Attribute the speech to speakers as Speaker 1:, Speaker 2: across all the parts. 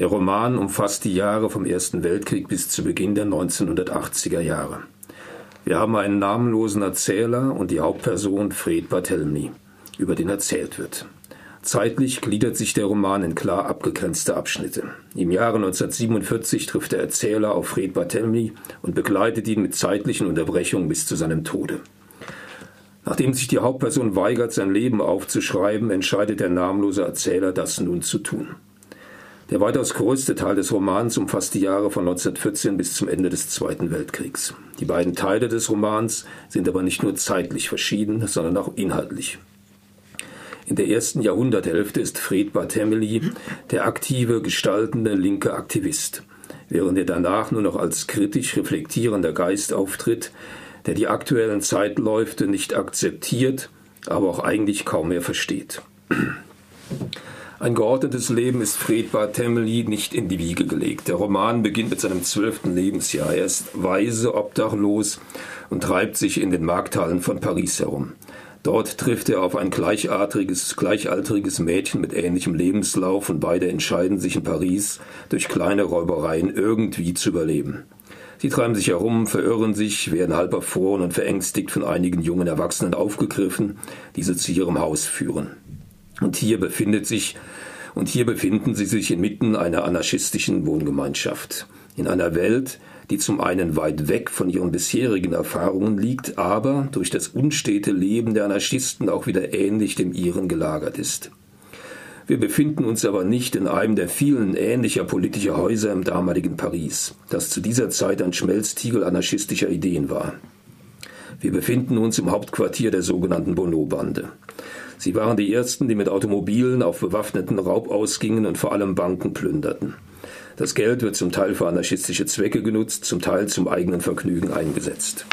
Speaker 1: Der Roman umfasst die Jahre vom Ersten Weltkrieg bis zu Beginn der 1980er Jahre. Wir haben einen namenlosen Erzähler und die Hauptperson Fred Barthelmy, über den erzählt wird. Zeitlich gliedert sich der Roman in klar abgegrenzte Abschnitte. Im Jahre 1947 trifft der Erzähler auf Fred Barthelmy und begleitet ihn mit zeitlichen Unterbrechungen bis zu seinem Tode. Nachdem sich die Hauptperson weigert, sein Leben aufzuschreiben, entscheidet der namenlose Erzähler, das nun zu tun. Der weitaus größte Teil des Romans umfasst die Jahre von 1914 bis zum Ende des Zweiten Weltkriegs. Die beiden Teile des Romans sind aber nicht nur zeitlich verschieden, sondern auch inhaltlich. In der ersten Jahrhunderthälfte ist Fred Barthélemy der aktive, gestaltende linke Aktivist, während er danach nur noch als kritisch reflektierender Geist auftritt, der die aktuellen Zeitläufe nicht akzeptiert, aber auch eigentlich kaum mehr versteht. Ein geordnetes Leben ist Fred Barthélemy nicht in die Wiege gelegt. Der Roman beginnt mit seinem zwölften Lebensjahr. Er ist weise, obdachlos und treibt sich in den Markthallen von Paris herum. Dort trifft er auf ein gleichartiges, gleichaltriges Mädchen mit ähnlichem Lebenslauf und beide entscheiden sich in Paris, durch kleine Räubereien irgendwie zu überleben. Sie treiben sich herum, verirren sich, werden halb erfroren und verängstigt von einigen jungen Erwachsenen aufgegriffen, die sie zu ihrem Haus führen. Und hier befindet sich und hier befinden sie sich inmitten einer anarchistischen Wohngemeinschaft. In einer Welt, die zum einen weit weg von ihren bisherigen Erfahrungen liegt, aber durch das unstete Leben der Anarchisten auch wieder ähnlich dem ihren gelagert ist. Wir befinden uns aber nicht in einem der vielen ähnlicher politischer Häuser im damaligen Paris, das zu dieser Zeit ein Schmelztiegel anarchistischer Ideen war. Wir befinden uns im Hauptquartier der sogenannten Bonneau-Bande. Sie waren die ersten, die mit Automobilen auf bewaffneten Raub ausgingen und vor allem Banken plünderten. Das Geld wird zum Teil für anarchistische Zwecke genutzt, zum Teil zum eigenen Vergnügen eingesetzt.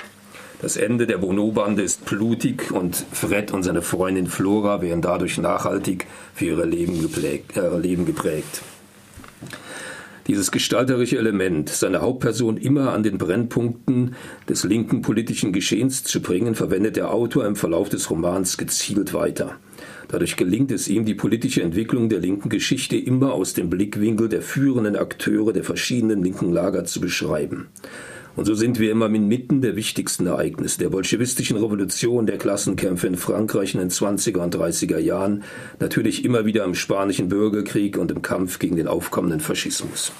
Speaker 1: Das Ende der Bono-Bande ist blutig und Fred und seine Freundin Flora werden dadurch nachhaltig für ihre Leben, geprägt, äh, Leben geprägt. Dieses gestalterische Element, seine Hauptperson immer an den Brennpunkten des linken politischen Geschehens zu bringen, verwendet der Autor im Verlauf des Romans gezielt weiter. Dadurch gelingt es ihm, die politische Entwicklung der linken Geschichte immer aus dem Blickwinkel der führenden Akteure der verschiedenen linken Lager zu beschreiben. Und so sind wir immer inmitten der wichtigsten Ereignisse, der bolschewistischen Revolution, der Klassenkämpfe in Frankreich in den 20er und 30er Jahren, natürlich immer wieder im spanischen Bürgerkrieg und im Kampf gegen den aufkommenden Faschismus.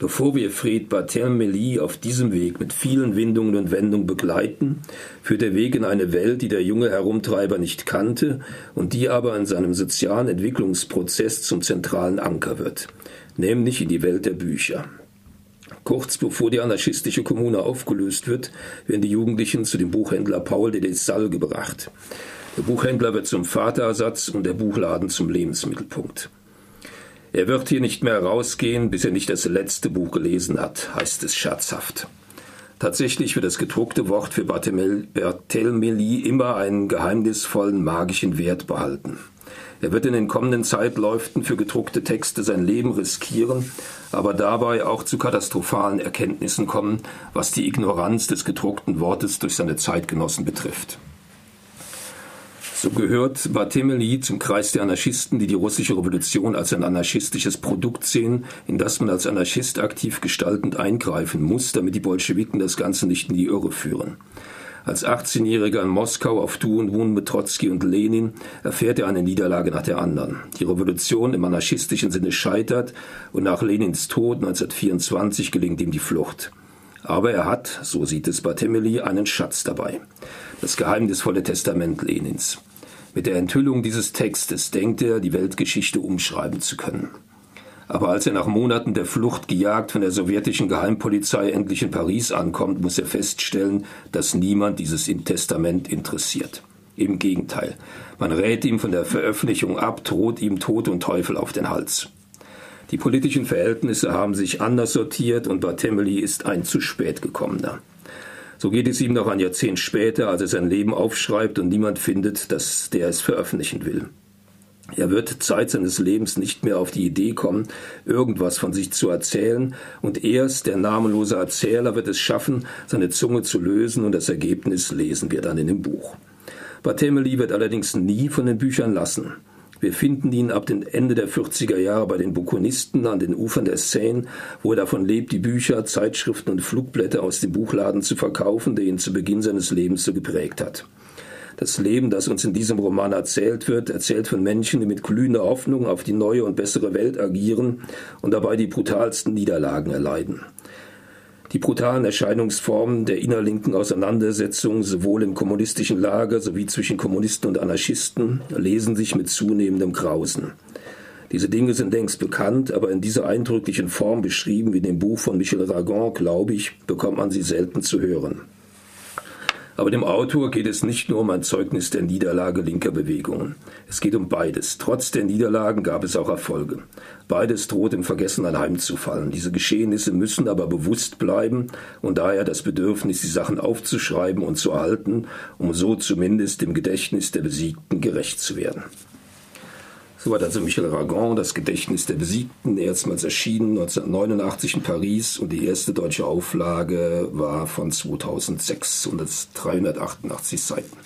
Speaker 1: Bevor wir Fred Barthélemy auf diesem Weg mit vielen Windungen und Wendungen begleiten, führt der Weg in eine Welt, die der junge Herumtreiber nicht kannte und die aber in seinem sozialen Entwicklungsprozess zum zentralen Anker wird, nämlich in die Welt der Bücher. Kurz bevor die anarchistische Kommune aufgelöst wird, werden die Jugendlichen zu dem Buchhändler Paul de Desalle gebracht. Der Buchhändler wird zum Vaterersatz und der Buchladen zum Lebensmittelpunkt. Er wird hier nicht mehr rausgehen, bis er nicht das letzte Buch gelesen hat, heißt es scherzhaft. Tatsächlich wird das gedruckte Wort für Barthélemy immer einen geheimnisvollen magischen Wert behalten. Er wird in den kommenden Zeitläuften für gedruckte Texte sein Leben riskieren, aber dabei auch zu katastrophalen Erkenntnissen kommen, was die Ignoranz des gedruckten Wortes durch seine Zeitgenossen betrifft. So gehört Barthélemy zum Kreis der Anarchisten, die die russische Revolution als ein anarchistisches Produkt sehen, in das man als Anarchist aktiv gestaltend eingreifen muss, damit die Bolschewiken das Ganze nicht in die Irre führen. Als 18-Jähriger in Moskau auf Du und Wohnen mit Trotzki und Lenin erfährt er eine Niederlage nach der anderen. Die Revolution im anarchistischen Sinne scheitert und nach Lenins Tod 1924 gelingt ihm die Flucht. Aber er hat, so sieht es Barthélemy, einen Schatz dabei. Das geheimnisvolle Testament Lenins. Mit der Enthüllung dieses Textes denkt er, die Weltgeschichte umschreiben zu können. Aber als er nach Monaten der Flucht gejagt von der sowjetischen Geheimpolizei endlich in Paris ankommt, muss er feststellen, dass niemand dieses Testament interessiert. Im Gegenteil, man rät ihm von der Veröffentlichung ab, droht ihm Tod und Teufel auf den Hals. Die politischen Verhältnisse haben sich anders sortiert und Barthélemy ist ein zu spät gekommener. So geht es ihm noch ein Jahrzehnt später, als er sein Leben aufschreibt und niemand findet, dass der es veröffentlichen will. Er wird Zeit seines Lebens nicht mehr auf die Idee kommen, irgendwas von sich zu erzählen, und erst der namenlose Erzähler wird es schaffen, seine Zunge zu lösen, und das Ergebnis lesen wir dann in dem Buch. Barthélemy wird allerdings nie von den Büchern lassen. Wir finden ihn ab dem Ende der 40er Jahre bei den Bukonisten an den Ufern der Seine, wo er davon lebt, die Bücher, Zeitschriften und Flugblätter aus dem Buchladen zu verkaufen, der ihn zu Beginn seines Lebens so geprägt hat. Das Leben, das uns in diesem Roman erzählt wird, erzählt von Menschen, die mit glühender Hoffnung auf die neue und bessere Welt agieren und dabei die brutalsten Niederlagen erleiden. Die brutalen Erscheinungsformen der innerlinken Auseinandersetzung sowohl im kommunistischen Lager sowie zwischen Kommunisten und Anarchisten lesen sich mit zunehmendem Grausen. Diese Dinge sind längst bekannt, aber in dieser eindrücklichen Form beschrieben wie in dem Buch von Michel Ragon, glaube ich, bekommt man sie selten zu hören. Aber dem Autor geht es nicht nur um ein Zeugnis der Niederlage linker Bewegungen. Es geht um beides. Trotz der Niederlagen gab es auch Erfolge. Beides droht im Vergessen anheimzufallen. Diese Geschehnisse müssen aber bewusst bleiben und daher das Bedürfnis, die Sachen aufzuschreiben und zu erhalten, um so zumindest dem Gedächtnis der Besiegten gerecht zu werden. Soweit also Michel Ragon, das Gedächtnis der Besiegten, erstmals erschienen 1989 in Paris und die erste deutsche Auflage war von 2006 und das 388 Seiten.